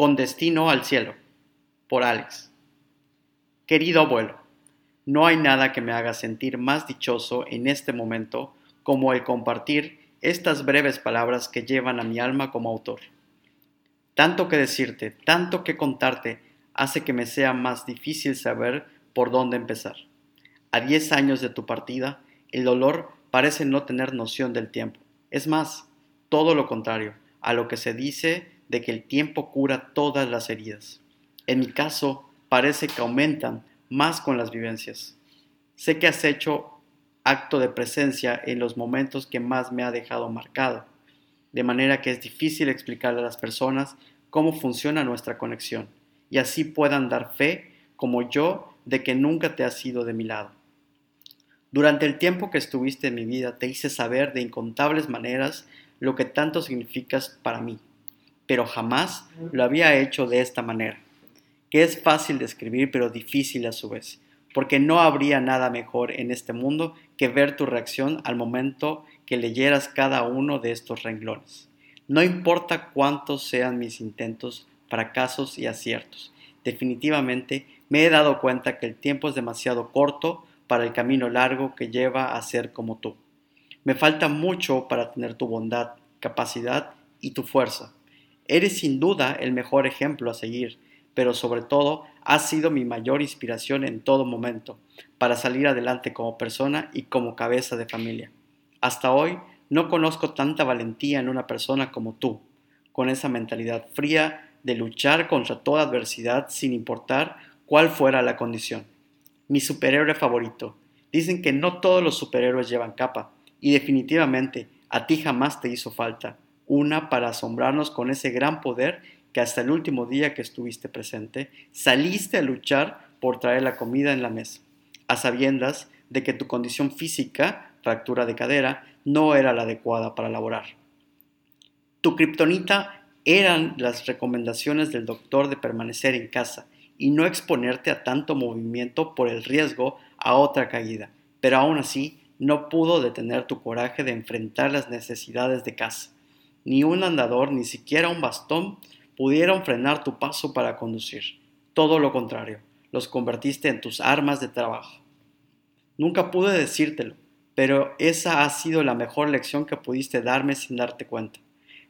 Con destino al cielo, por Alex. Querido abuelo, no hay nada que me haga sentir más dichoso en este momento como el compartir estas breves palabras que llevan a mi alma como autor. Tanto que decirte, tanto que contarte, hace que me sea más difícil saber por dónde empezar. A diez años de tu partida, el dolor parece no tener noción del tiempo. Es más, todo lo contrario a lo que se dice de que el tiempo cura todas las heridas. En mi caso, parece que aumentan más con las vivencias. Sé que has hecho acto de presencia en los momentos que más me ha dejado marcado, de manera que es difícil explicarle a las personas cómo funciona nuestra conexión y así puedan dar fe, como yo, de que nunca te has ido de mi lado. Durante el tiempo que estuviste en mi vida te hice saber de incontables maneras lo que tanto significas para mí pero jamás lo había hecho de esta manera, que es fácil de escribir pero difícil a su vez, porque no habría nada mejor en este mundo que ver tu reacción al momento que leyeras cada uno de estos renglones. No importa cuántos sean mis intentos, fracasos y aciertos, definitivamente me he dado cuenta que el tiempo es demasiado corto para el camino largo que lleva a ser como tú. Me falta mucho para tener tu bondad, capacidad y tu fuerza Eres sin duda el mejor ejemplo a seguir, pero sobre todo has sido mi mayor inspiración en todo momento, para salir adelante como persona y como cabeza de familia. Hasta hoy no conozco tanta valentía en una persona como tú, con esa mentalidad fría de luchar contra toda adversidad sin importar cuál fuera la condición. Mi superhéroe favorito. Dicen que no todos los superhéroes llevan capa, y definitivamente a ti jamás te hizo falta una para asombrarnos con ese gran poder que hasta el último día que estuviste presente, saliste a luchar por traer la comida en la mesa, a sabiendas de que tu condición física, fractura de cadera, no era la adecuada para laborar. Tu kriptonita eran las recomendaciones del doctor de permanecer en casa y no exponerte a tanto movimiento por el riesgo a otra caída, pero aún así no pudo detener tu coraje de enfrentar las necesidades de casa ni un andador, ni siquiera un bastón pudieron frenar tu paso para conducir. Todo lo contrario, los convertiste en tus armas de trabajo. Nunca pude decírtelo, pero esa ha sido la mejor lección que pudiste darme sin darte cuenta.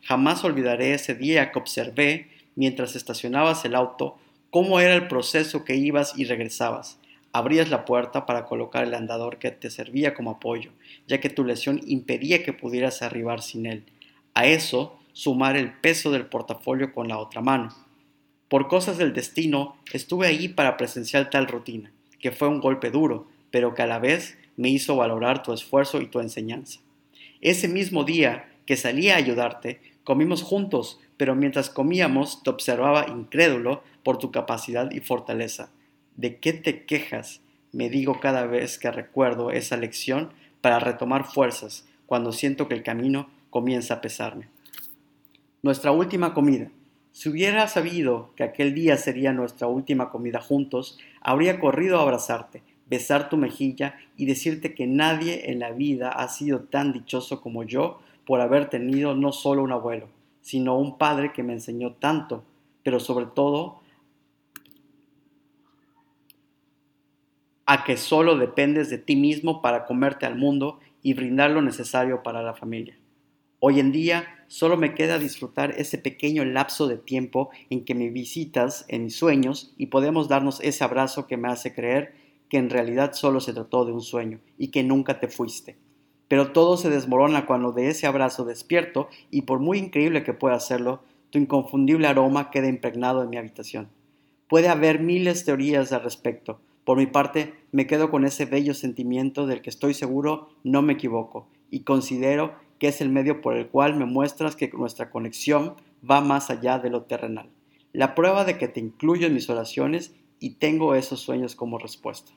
Jamás olvidaré ese día que observé, mientras estacionabas el auto, cómo era el proceso que ibas y regresabas. Abrías la puerta para colocar el andador que te servía como apoyo, ya que tu lesión impedía que pudieras arribar sin él a eso sumar el peso del portafolio con la otra mano. Por cosas del destino, estuve allí para presenciar tal rutina, que fue un golpe duro, pero que a la vez me hizo valorar tu esfuerzo y tu enseñanza. Ese mismo día que salí a ayudarte, comimos juntos, pero mientras comíamos te observaba incrédulo por tu capacidad y fortaleza. ¿De qué te quejas? me digo cada vez que recuerdo esa lección para retomar fuerzas cuando siento que el camino comienza a pesarme. Nuestra última comida. Si hubiera sabido que aquel día sería nuestra última comida juntos, habría corrido a abrazarte, besar tu mejilla y decirte que nadie en la vida ha sido tan dichoso como yo por haber tenido no solo un abuelo, sino un padre que me enseñó tanto, pero sobre todo a que solo dependes de ti mismo para comerte al mundo y brindar lo necesario para la familia. Hoy en día solo me queda disfrutar ese pequeño lapso de tiempo en que me visitas en mis sueños y podemos darnos ese abrazo que me hace creer que en realidad solo se trató de un sueño y que nunca te fuiste. Pero todo se desmorona cuando de ese abrazo despierto y por muy increíble que pueda hacerlo, tu inconfundible aroma queda impregnado en mi habitación. Puede haber miles de teorías al respecto. Por mi parte, me quedo con ese bello sentimiento del que estoy seguro no me equivoco y considero que es el medio por el cual me muestras que nuestra conexión va más allá de lo terrenal. La prueba de que te incluyo en mis oraciones y tengo esos sueños como respuesta.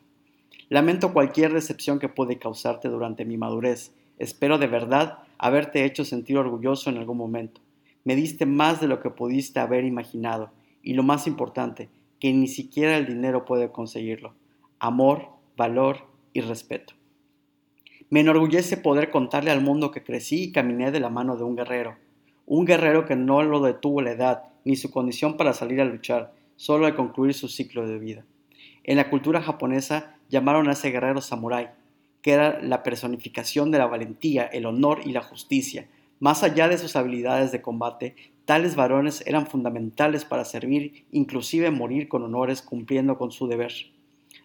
Lamento cualquier decepción que pude causarte durante mi madurez. Espero de verdad haberte hecho sentir orgulloso en algún momento. Me diste más de lo que pudiste haber imaginado y lo más importante, que ni siquiera el dinero puede conseguirlo. Amor, valor y respeto. Me enorgullece poder contarle al mundo que crecí y caminé de la mano de un guerrero, un guerrero que no lo detuvo la edad ni su condición para salir a luchar, solo al concluir su ciclo de vida. En la cultura japonesa llamaron a ese guerrero samurái, que era la personificación de la valentía, el honor y la justicia. Más allá de sus habilidades de combate, tales varones eran fundamentales para servir, inclusive morir con honores cumpliendo con su deber.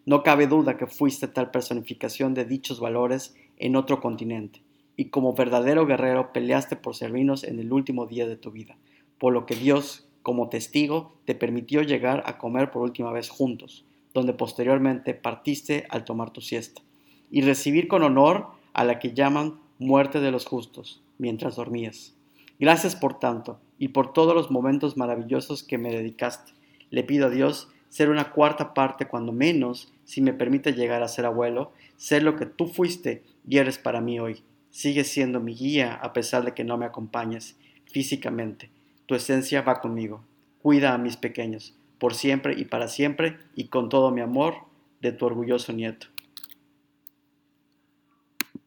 No cabe duda que fuiste tal personificación de dichos valores en otro continente, y como verdadero guerrero peleaste por servirnos en el último día de tu vida, por lo que Dios, como testigo, te permitió llegar a comer por última vez juntos, donde posteriormente partiste al tomar tu siesta, y recibir con honor a la que llaman muerte de los justos, mientras dormías. Gracias por tanto, y por todos los momentos maravillosos que me dedicaste. Le pido a Dios ser una cuarta parte, cuando menos, si me permite llegar a ser abuelo, ser lo que tú fuiste y eres para mí hoy. Sigue siendo mi guía a pesar de que no me acompañes físicamente. Tu esencia va conmigo. Cuida a mis pequeños, por siempre y para siempre, y con todo mi amor, de tu orgulloso nieto.